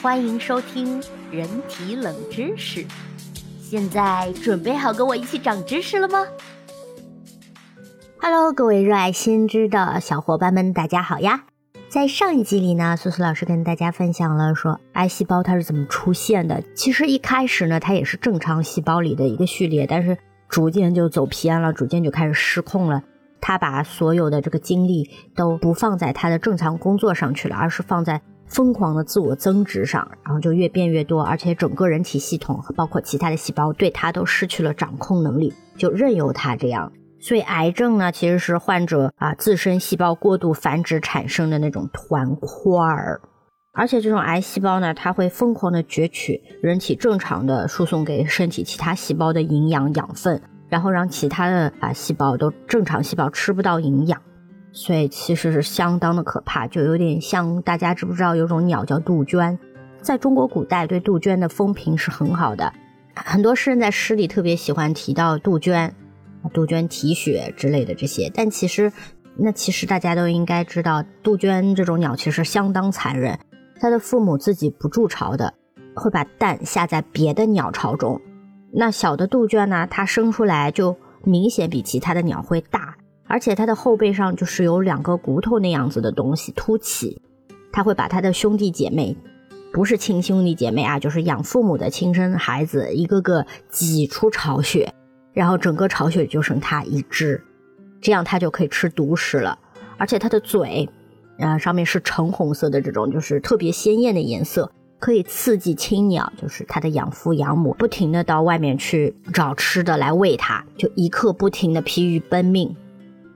欢迎收听人体冷知识。现在准备好跟我一起长知识了吗？Hello，各位热爱先知的小伙伴们，大家好呀！在上一集里呢，苏苏老师跟大家分享了说癌细胞它是怎么出现的。其实一开始呢，它也是正常细胞里的一个序列，但是逐渐就走偏了，逐渐就开始失控了。它把所有的这个精力都不放在它的正常工作上去了，而是放在。疯狂的自我增值上，然后就越变越多，而且整个人体系统包括其他的细胞对它都失去了掌控能力，就任由它这样。所以癌症呢，其实是患者啊自身细胞过度繁殖产生的那种团块儿，而且这种癌细胞呢，它会疯狂的攫取人体正常的输送给身体其他细胞的营养养分，然后让其他的啊细胞都正常细胞吃不到营养。所以其实是相当的可怕，就有点像大家知不知道有种鸟叫杜鹃，在中国古代对杜鹃的风评是很好的，很多诗人在诗里特别喜欢提到杜鹃，杜鹃啼血之类的这些。但其实，那其实大家都应该知道，杜鹃这种鸟其实相当残忍，它的父母自己不筑巢的，会把蛋下在别的鸟巢中。那小的杜鹃呢，它生出来就明显比其他的鸟会大。而且它的后背上就是有两个骨头那样子的东西凸起，它会把它的兄弟姐妹，不是亲兄弟姐妹啊，就是养父母的亲生孩子，一个个挤出巢穴，然后整个巢穴就剩它一只，这样它就可以吃独食了。而且它的嘴，呃，上面是橙红色的这种，就是特别鲜艳的颜色，可以刺激青鸟，就是它的养父养母，不停的到外面去找吃的来喂它，就一刻不停的疲于奔命。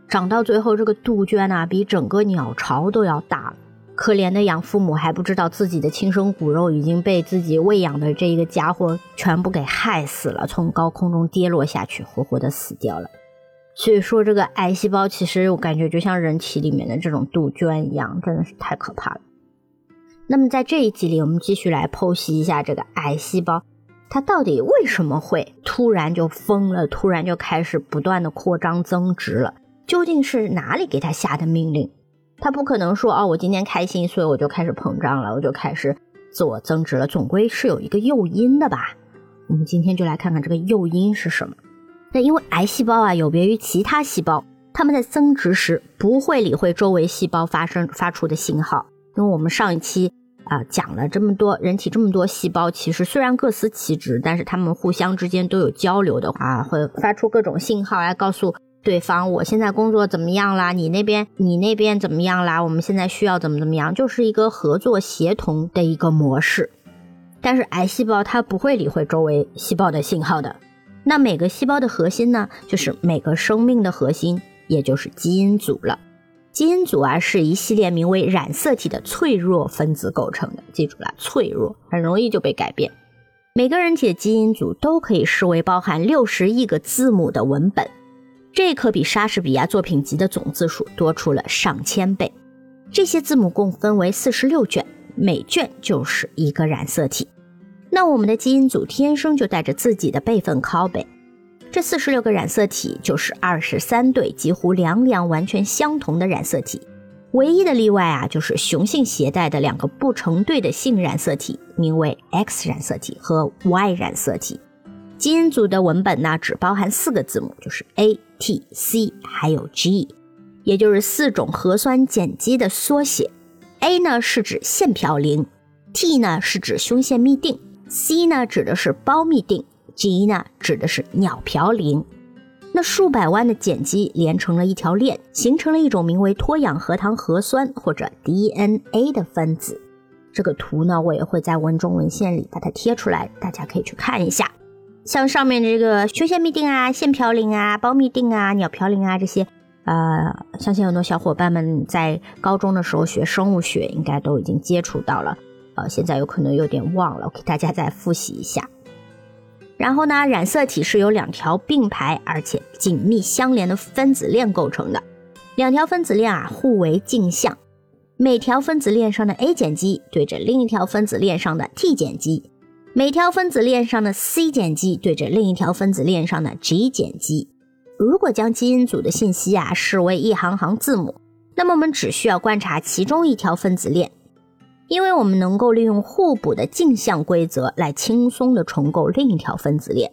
长到最后，这个杜鹃呐，比整个鸟巢都要大了。可怜的养父母还不知道自己的亲生骨肉已经被自己喂养的这一个家伙全部给害死了，从高空中跌落下去，活活的死掉了。所以说，这个癌细胞其实我感觉就像人体里面的这种杜鹃一样，真的是太可怕了。那么在这一集里，我们继续来剖析一下这个癌细胞，它到底为什么会突然就疯了，突然就开始不断的扩张增殖了。究竟是哪里给他下的命令？他不可能说哦，我今天开心，所以我就开始膨胀了，我就开始自我增值了。总归是有一个诱因的吧？我们今天就来看看这个诱因是什么。那因为癌细胞啊，有别于其他细胞，它们在增殖时不会理会周围细胞发生发出的信号。因为我们上一期啊讲了这么多人体这么多细胞，其实虽然各司其职，但是它们互相之间都有交流的话，会发出各种信号来告诉。对方，我现在工作怎么样啦？你那边，你那边怎么样啦？我们现在需要怎么怎么样？就是一个合作协同的一个模式。但是癌细胞它不会理会周围细胞的信号的。那每个细胞的核心呢，就是每个生命的核心，也就是基因组了。基因组啊，是一系列名为染色体的脆弱分子构成的。记住了，脆弱，很容易就被改变。每个人体的基因组都可以视为包含六十亿个字母的文本。这可比莎士比亚作品集的总字数多出了上千倍。这些字母共分为四十六卷，每卷就是一个染色体。那我们的基因组天生就带着自己的备份拷贝，这四十六个染色体就是二十三对几乎两两完全相同的染色体。唯一的例外啊，就是雄性携带的两个不成对的性染色体，名为 X 染色体和 Y 染色体。基因组的文本呢，只包含四个字母，就是 A、T、C 还有 G，也就是四种核酸碱基的缩写。A 呢是指腺嘌呤，T 呢是指胸腺嘧啶，C 呢指的是胞嘧啶，G 呢指的是鸟嘌呤。那数百万的碱基连成了一条链，形成了一种名为脱氧核糖核酸或者 DNA 的分子。这个图呢，我也会在文中文献里把它贴出来，大家可以去看一下。像上面这个胸腺嘧啶啊、腺嘌呤啊、胞嘧啶啊、鸟嘌呤啊这些，呃，相信很多小伙伴们在高中的时候学生物学应该都已经接触到了，呃，现在有可能有点忘了，我给大家再复习一下。然后呢，染色体是由两条并排而且紧密相连的分子链构成的，两条分子链啊互为镜像，每条分子链上的 A 碱基对着另一条分子链上的 T 碱基。每条分子链上的 C 碱基对着另一条分子链上的 G 碱基。如果将基因组的信息啊视为一行行字母，那么我们只需要观察其中一条分子链，因为我们能够利用互补的镜像规则来轻松的重构另一条分子链。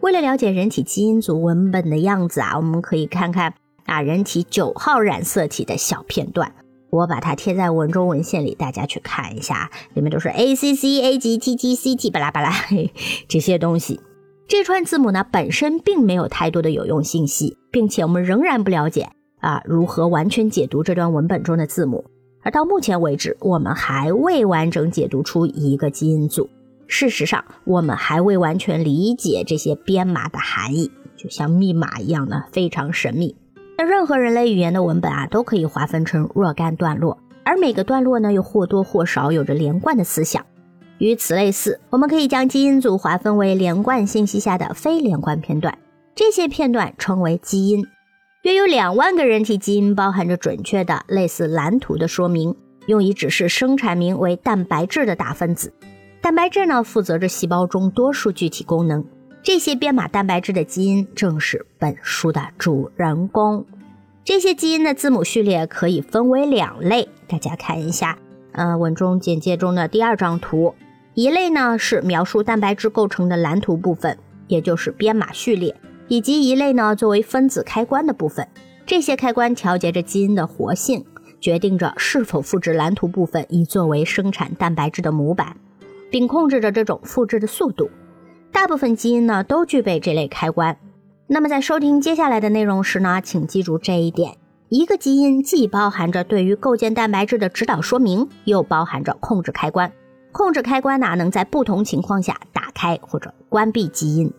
为了了解人体基因组文本的样子啊，我们可以看看啊人体九号染色体的小片段。我把它贴在文中文献里，大家去看一下，里面都是 A C C A 级 T T C T 巴拉巴拉这些东西。这串字母呢本身并没有太多的有用信息，并且我们仍然不了解啊如何完全解读这段文本中的字母。而到目前为止，我们还未完整解读出一个基因组。事实上，我们还未完全理解这些编码的含义，就像密码一样的非常神秘。那任何人类语言的文本啊，都可以划分成若干段落，而每个段落呢，又或多或少有着连贯的思想。与此类似，我们可以将基因组划分为连贯信息下的非连贯片段，这些片段称为基因。约有两万个人体基因包含着准确的类似蓝图的说明，用以指示生产名为蛋白质的大分子。蛋白质呢，负责着细胞中多数具体功能。这些编码蛋白质的基因正是本书的主人公。这些基因的字母序列可以分为两类，大家看一下，呃，文中简介中的第二张图。一类呢是描述蛋白质构成的蓝图部分，也就是编码序列，以及一类呢作为分子开关的部分。这些开关调节着基因的活性，决定着是否复制蓝图部分以作为生产蛋白质的模板，并控制着这种复制的速度。大部分基因呢都具备这类开关。那么在收听接下来的内容时呢，请记住这一点：一个基因既包含着对于构建蛋白质的指导说明，又包含着控制开关。控制开关呢能在不同情况下打开或者关闭基因。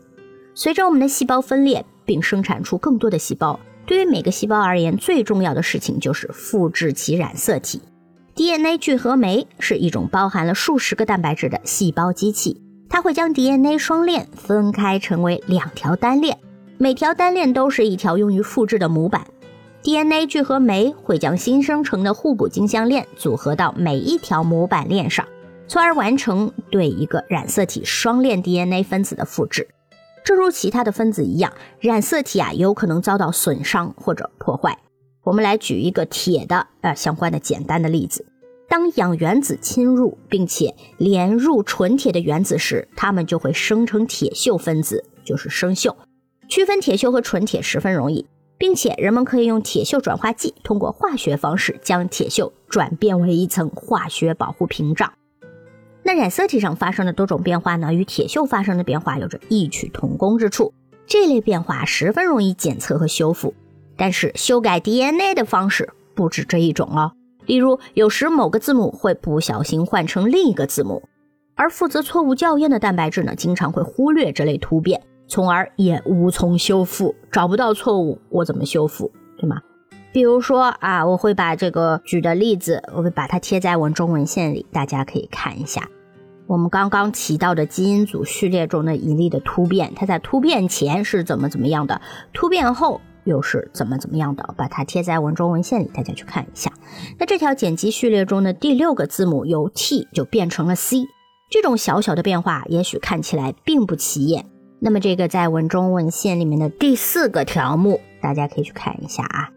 随着我们的细胞分裂并生产出更多的细胞，对于每个细胞而言，最重要的事情就是复制其染色体。DNA 聚合酶是一种包含了数十个蛋白质的细胞机器。它会将 DNA 双链分开成为两条单链，每条单链都是一条用于复制的模板。DNA 聚合酶会将新生成的互补镜像链组合到每一条模板链上，从而完成对一个染色体双链 DNA 分子的复制。正如其他的分子一样，染色体啊有可能遭到损伤或者破坏。我们来举一个铁的呃相关的简单的例子。当氧原子侵入并且连入纯铁的原子时，它们就会生成铁锈分子，就是生锈。区分铁锈和纯铁十分容易，并且人们可以用铁锈转化剂，通过化学方式将铁锈转变为一层化学保护屏障。那染色体上发生的多种变化呢，与铁锈发生的变化有着异曲同工之处。这类变化十分容易检测和修复，但是修改 DNA 的方式不止这一种哦。例如，有时某个字母会不小心换成另一个字母，而负责错误校验的蛋白质呢，经常会忽略这类突变，从而也无从修复。找不到错误，我怎么修复？对吗？比如说啊，我会把这个举的例子，我会把它贴在文中文献里，大家可以看一下。我们刚刚提到的基因组序列中的一例的突变，它在突变前是怎么怎么样的？突变后？又是怎么怎么样的？把它贴在文中文献里，大家去看一下。那这条碱基序列中的第六个字母由 T 就变成了 C，这种小小的变化也许看起来并不起眼。那么这个在文中文献里面的第四个条目，大家可以去看一下啊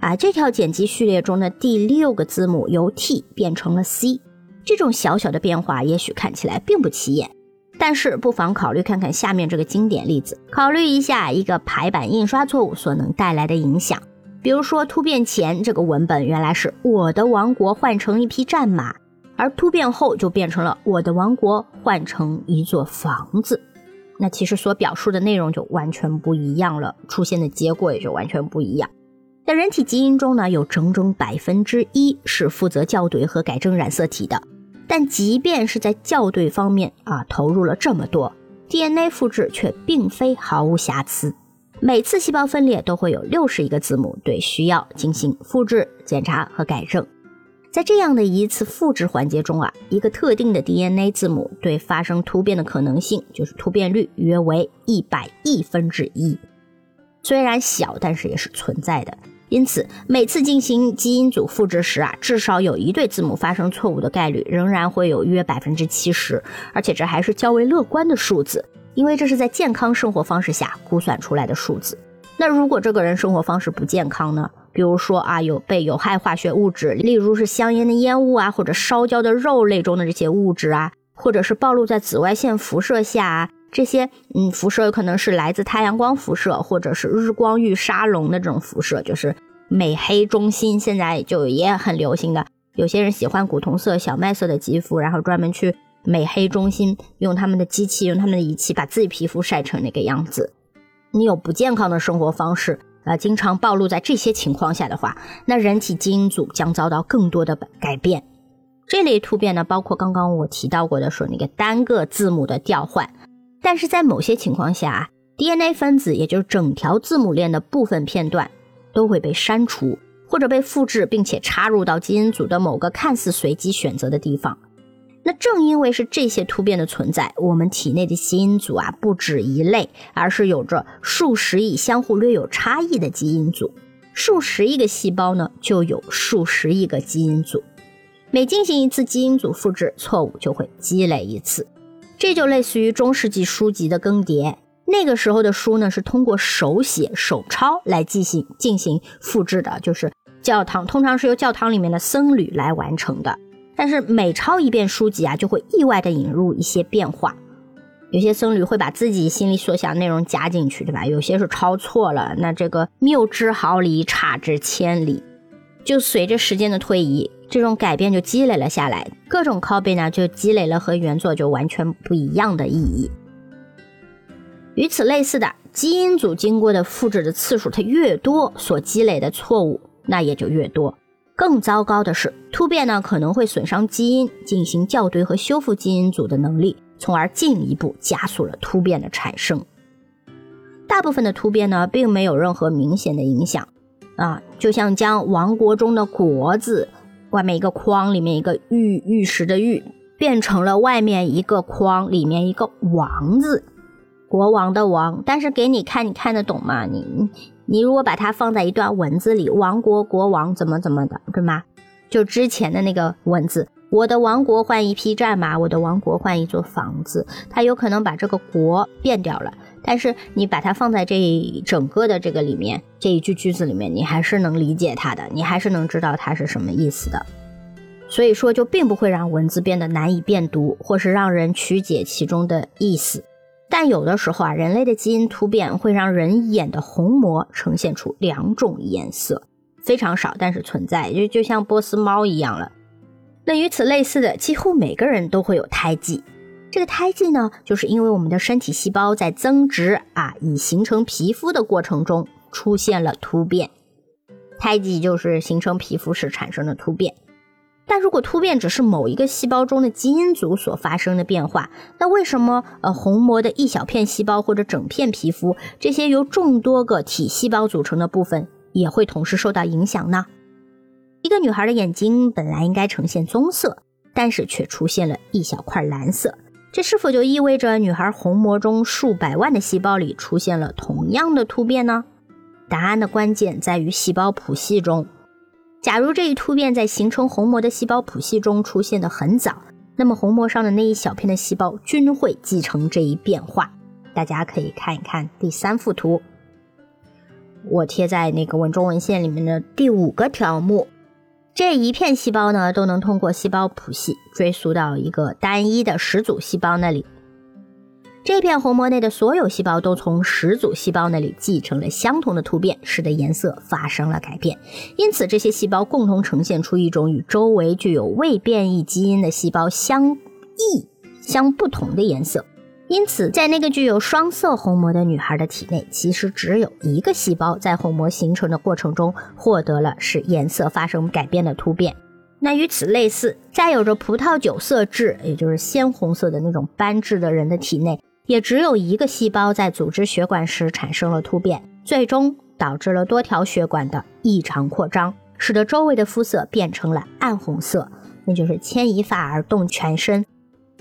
啊，这条碱基序列中的第六个字母由 T 变成了 C，这种小小的变化也许看起来并不起眼。但是不妨考虑看看下面这个经典例子，考虑一下一个排版印刷错误所能带来的影响。比如说，突变前这个文本原来是我的王国换成一匹战马，而突变后就变成了我的王国换成一座房子。那其实所表述的内容就完全不一样了，出现的结果也就完全不一样。在人体基因中呢，有整整百分之一是负责校对和改正染色体的。但即便是在校对方面啊投入了这么多，DNA 复制却并非毫无瑕疵。每次细胞分裂都会有六十亿个字母对需要进行复制、检查和改正。在这样的一次复制环节中啊，一个特定的 DNA 字母对发生突变的可能性，就是突变率约为一百亿分之一。虽然小，但是也是存在的。因此，每次进行基因组复制时啊，至少有一对字母发生错误的概率仍然会有约百分之七十，而且这还是较为乐观的数字，因为这是在健康生活方式下估算出来的数字。那如果这个人生活方式不健康呢？比如说啊，有被有害化学物质，例如是香烟的烟雾啊，或者烧焦的肉类中的这些物质啊，或者是暴露在紫外线辐射下啊，这些嗯辐射有可能是来自太阳光辐射，或者是日光浴沙龙的这种辐射，就是美黑中心，现在就也很流行的。有些人喜欢古铜色、小麦色的肌肤，然后专门去美黑中心，用他们的机器、用他们的仪器把自己皮肤晒成那个样子。你有不健康的生活方式啊，经常暴露在这些情况下的话，那人体基因组将遭到更多的改变。这类突变呢，包括刚刚我提到过的说那个单个字母的调换，但是在某些情况下，DNA 分子也就是整条字母链的部分片段都会被删除。或者被复制，并且插入到基因组的某个看似随机选择的地方。那正因为是这些突变的存在，我们体内的基因组啊不止一类，而是有着数十亿相互略有差异的基因组。数十亿个细胞呢，就有数十亿个基因组。每进行一次基因组复制，错误就会积累一次。这就类似于中世纪书籍的更迭。那个时候的书呢，是通过手写、手抄来进行进行复制的，就是教堂通常是由教堂里面的僧侣来完成的。但是每抄一遍书籍啊，就会意外的引入一些变化。有些僧侣会把自己心里所想内容加进去，对吧？有些是抄错了，那这个谬之毫厘，差之千里。就随着时间的推移，这种改变就积累了下来，各种 copy 呢，就积累了和原作就完全不一样的意义。与此类似的基因组经过的复制的次数，它越多，所积累的错误那也就越多。更糟糕的是，突变呢可能会损伤基因，进行校对和修复基因组的能力，从而进一步加速了突变的产生。大部分的突变呢，并没有任何明显的影响啊，就像将王国中的国字外面一个框，里面一个玉玉石的玉，变成了外面一个框，里面一个王字。国王的王，但是给你看，你看得懂吗？你你如果把它放在一段文字里，王国国王怎么怎么的，对吗？就之前的那个文字，我的王国换一匹战马，我的王国换一座房子，它有可能把这个国变掉了，但是你把它放在这整个的这个里面，这一句句子里面，你还是能理解它的，你还是能知道它是什么意思的。所以说，就并不会让文字变得难以辨读，或是让人曲解其中的意思。但有的时候啊，人类的基因突变会让人眼的虹膜呈现出两种颜色，非常少，但是存在，就就像波斯猫一样了。那与此类似的，几乎每个人都会有胎记。这个胎记呢，就是因为我们的身体细胞在增殖啊，以形成皮肤的过程中出现了突变。胎记就是形成皮肤时产生的突变。但如果突变只是某一个细胞中的基因组所发生的变化，那为什么呃虹膜的一小片细胞或者整片皮肤这些由众多个体细胞组成的部分也会同时受到影响呢？一个女孩的眼睛本来应该呈现棕色，但是却出现了一小块蓝色，这是否就意味着女孩虹膜中数百万的细胞里出现了同样的突变呢？答案的关键在于细胞谱系中。假如这一突变在形成虹膜的细胞谱系中出现的很早，那么虹膜上的那一小片的细胞均会继承这一变化。大家可以看一看第三幅图，我贴在那个文中文献里面的第五个条目。这一片细胞呢，都能通过细胞谱系追溯到一个单一的始祖细胞那里。这片虹膜内的所有细胞都从始祖细胞那里继承了相同的突变，使得颜色发生了改变。因此，这些细胞共同呈现出一种与周围具有未变异基因的细胞相异、相不同的颜色。因此，在那个具有双色虹膜的女孩的体内，其实只有一个细胞在虹膜形成的过程中获得了使颜色发生改变的突变。那与此类似，在有着葡萄酒色质，也就是鲜红色的那种斑质的人的体内。也只有一个细胞在组织血管时产生了突变，最终导致了多条血管的异常扩张，使得周围的肤色变成了暗红色，那就是牵一发而动全身。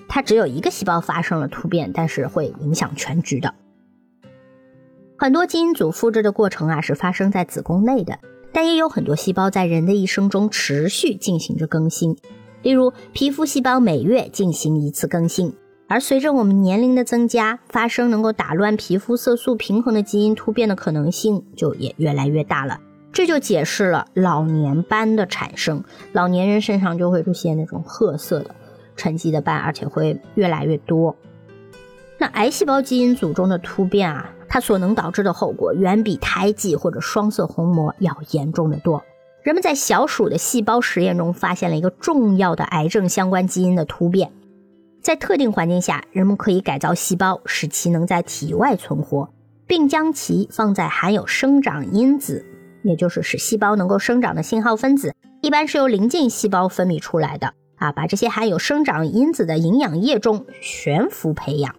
它只有一个细胞发生了突变，但是会影响全局的。很多基因组复制的过程啊是发生在子宫内的，但也有很多细胞在人的一生中持续进行着更新，例如皮肤细胞每月进行一次更新。而随着我们年龄的增加，发生能够打乱皮肤色素平衡的基因突变的可能性就也越来越大了。这就解释了老年斑的产生，老年人身上就会出现那种褐色的沉积的斑，而且会越来越多。那癌细胞基因组中的突变啊，它所能导致的后果远比胎记或者双色虹膜要严重的多。人们在小鼠的细胞实验中发现了一个重要的癌症相关基因的突变，在特定环境下，人们可以改造细胞，使其能在体外存活，并将其放在含有生长因子，也就是使细胞能够生长的信号分子，一般是由邻近细胞分泌出来的啊，把这些含有生长因子的营养液中悬浮培养。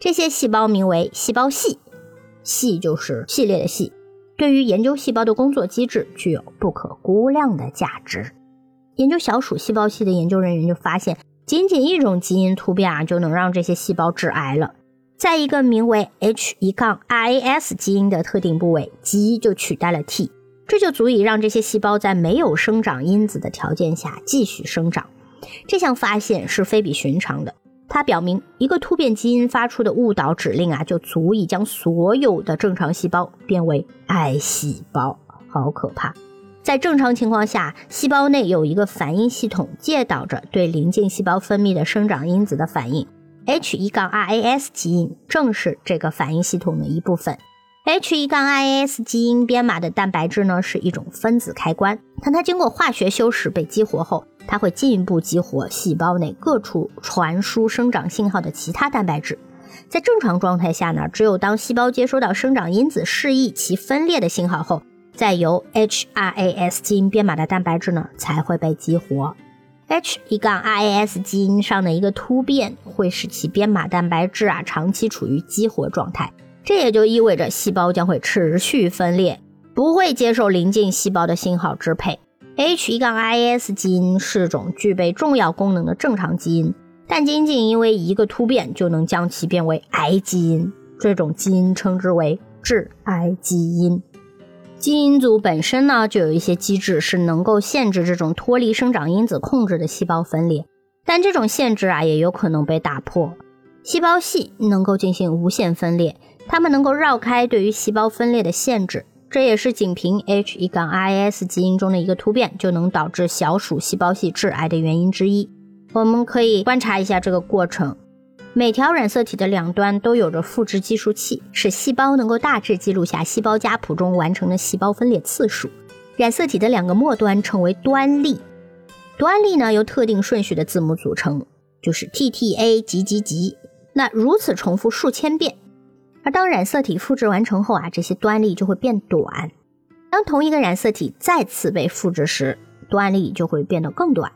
这些细胞名为细胞系，系就是系列的系，对于研究细胞的工作机制具有不可估量的价值。研究小鼠细胞系的研究人员就发现，仅仅一种基因突变啊，就能让这些细胞致癌了。在一个名为 H 一杠 RAS 基因的特定部位，G 就取代了 T，这就足以让这些细胞在没有生长因子的条件下继续生长。这项发现是非比寻常的。它表明，一个突变基因发出的误导指令啊，就足以将所有的正常细胞变为癌细胞，好可怕！在正常情况下，细胞内有一个反应系统，介导着对邻近细胞分泌的生长因子的反应。H 一杠 RAS 基因正是这个反应系统的一部分。H 一杠 RAS 基因编码的蛋白质呢，是一种分子开关，当它经过化学修饰被激活后。它会进一步激活细胞内各处传输生长信号的其他蛋白质。在正常状态下呢，只有当细胞接收到生长因子示意其分裂的信号后，再由 HRAS 基因编码的蛋白质呢才会被激活。H 一杠 RAS 基因上的一个突变会使其编码蛋白质啊长期处于激活状态，这也就意味着细胞将会持续分裂，不会接受邻近细胞的信号支配。H 一杠 RAS 基因是种具备重要功能的正常基因，但仅仅因为一个突变就能将其变为癌基因。这种基因称之为致癌基因。基因组本身呢，就有一些机制是能够限制这种脱离生长因子控制的细胞分裂，但这种限制啊，也有可能被打破。细胞系能够进行无限分裂，它们能够绕开对于细胞分裂的限制。这也是仅凭 H 一杠 RAS 基因中的一个突变就能导致小鼠细胞系致癌的原因之一。我们可以观察一下这个过程：每条染色体的两端都有着复制计数器，使细胞能够大致记录下细胞家谱中完成的细胞分裂次数。染色体的两个末端称为端粒，端粒呢由特定顺序的字母组成，就是 T T A 级级级。那如此重复数千遍。而当染色体复制完成后啊，这些端粒就会变短。当同一个染色体再次被复制时，端粒就会变得更短。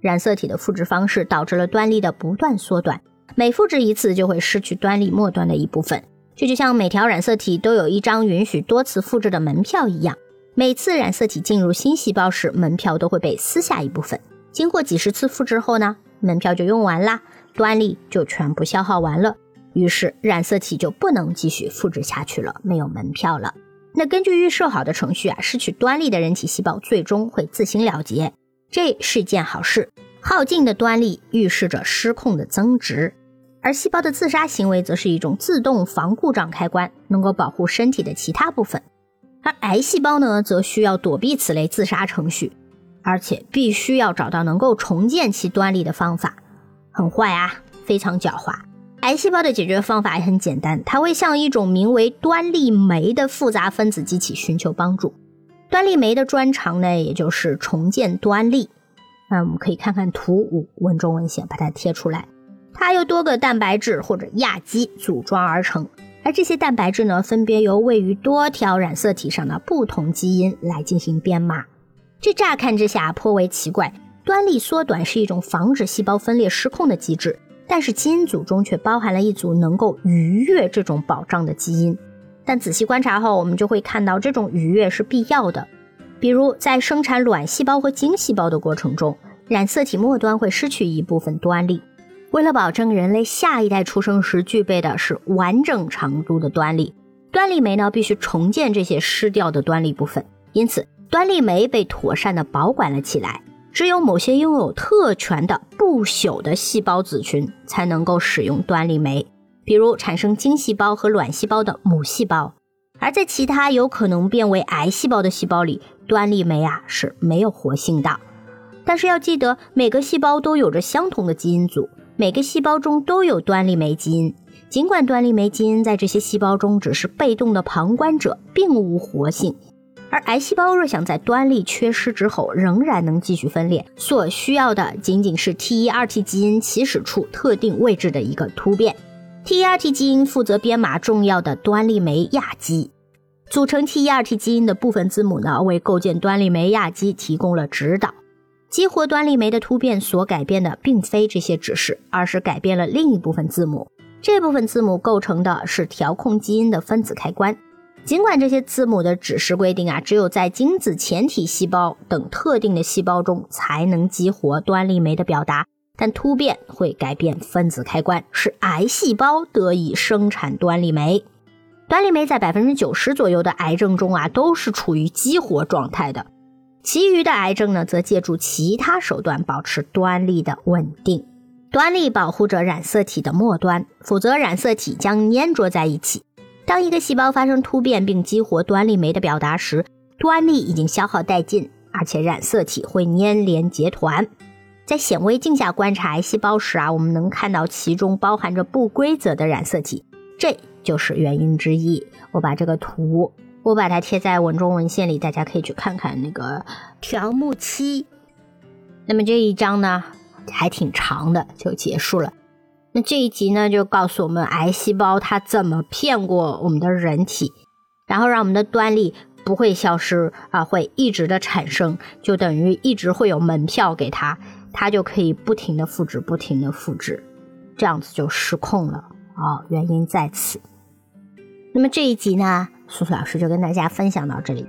染色体的复制方式导致了端粒的不断缩短，每复制一次就会失去端粒末端的一部分。这就像每条染色体都有一张允许多次复制的门票一样，每次染色体进入新细胞时，门票都会被撕下一部分。经过几十次复制后呢，门票就用完啦，端粒就全部消耗完了。于是染色体就不能继续复制下去了，没有门票了。那根据预设好的程序啊，失去端粒的人体细胞最终会自行了结，这是件好事。耗尽的端粒预示着失控的增值，而细胞的自杀行为则是一种自动防故障开关，能够保护身体的其他部分。而癌细胞呢，则需要躲避此类自杀程序，而且必须要找到能够重建其端粒的方法。很坏啊，非常狡猾。癌细胞的解决方法也很简单，它会向一种名为端粒酶的复杂分子机器寻求帮助。端粒酶的专长呢，也就是重建端粒。那我们可以看看图五，文中文献把它贴出来。它由多个蛋白质或者亚基组装而成，而这些蛋白质呢，分别由位于多条染色体上的不同基因来进行编码。这乍看之下颇为奇怪，端粒缩短是一种防止细胞分裂失控的机制。但是基因组中却包含了一组能够逾越这种保障的基因，但仔细观察后，我们就会看到这种逾越是必要的。比如在生产卵细胞和精细胞的过程中，染色体末端会失去一部分端粒。为了保证人类下一代出生时具备的是完整长度的端粒，端粒酶呢必须重建这些失掉的端粒部分，因此端粒酶被妥善的保管了起来。只有某些拥有特权的不朽的细胞子群才能够使用端粒酶，比如产生精细胞和卵细胞的母细胞。而在其他有可能变为癌细胞的细胞里，端粒酶啊是没有活性的。但是要记得，每个细胞都有着相同的基因组，每个细胞中都有端粒酶基因。尽管端粒酶基因在这些细胞中只是被动的旁观者，并无活性。而癌细胞若想在端粒缺失之后仍然能继续分裂，所需要的仅仅是 T1-2T 基因起始处特定位置的一个突变。T1-2T 基因负责编码重要的端粒酶亚基，组成 T1-2T 基因的部分字母呢，为构建端粒酶亚基提供了指导。激活端粒酶的突变所改变的并非这些指示，而是改变了另一部分字母。这部分字母构成的是调控基因的分子开关。尽管这些字母的指示规定啊，只有在精子前体细胞等特定的细胞中才能激活端粒酶的表达。但突变会改变分子开关，使癌细胞得以生产端粒酶。端粒酶在百分之九十左右的癌症中啊，都是处于激活状态的。其余的癌症呢，则借助其他手段保持端粒的稳定。端粒保护着染色体的末端，否则染色体将粘着在一起。当一个细胞发生突变并激活端粒酶的表达时，端粒已经消耗殆尽，而且染色体会粘连结团。在显微镜下观察癌细胞时啊，我们能看到其中包含着不规则的染色体，这就是原因之一。我把这个图，我把它贴在文中文献里，大家可以去看看那个条目七。那么这一章呢，还挺长的，就结束了。那这一集呢，就告诉我们癌细胞它怎么骗过我们的人体，然后让我们的端粒不会消失啊，会一直的产生，就等于一直会有门票给它。它就可以不停的复制，不停的复制，这样子就失控了啊！原因在此。那么这一集呢，素素老师就跟大家分享到这里。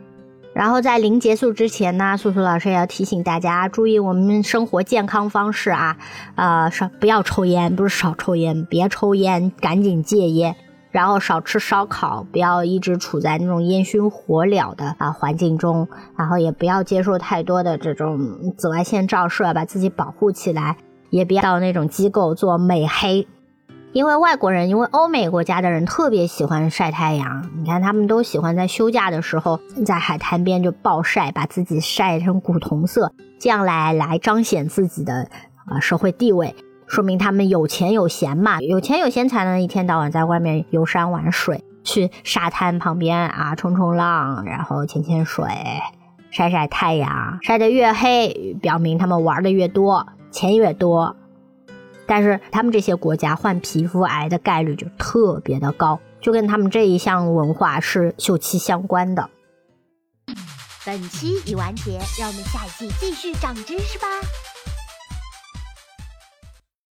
然后在临结束之前呢，素素老师也要提醒大家注意我们生活健康方式啊，呃，少不要抽烟，不是少抽烟，别抽烟，赶紧戒烟。然后少吃烧烤，不要一直处在那种烟熏火燎的啊环境中，然后也不要接受太多的这种紫外线照射，把自己保护起来，也不要到那种机构做美黑，因为外国人，因为欧美国家的人特别喜欢晒太阳，你看他们都喜欢在休假的时候在海滩边就暴晒，把自己晒成古铜色，这样来来彰显自己的啊社会地位。说明他们有钱有闲嘛，有钱有闲才能一天到晚在外面游山玩水，去沙滩旁边啊冲冲浪，然后潜潜水，晒晒太阳，晒得越黑，表明他们玩的越多，钱越多。但是他们这些国家患皮肤癌的概率就特别的高，就跟他们这一项文化是秀气相关的。本期已完结，让我们下一季继续长知识吧。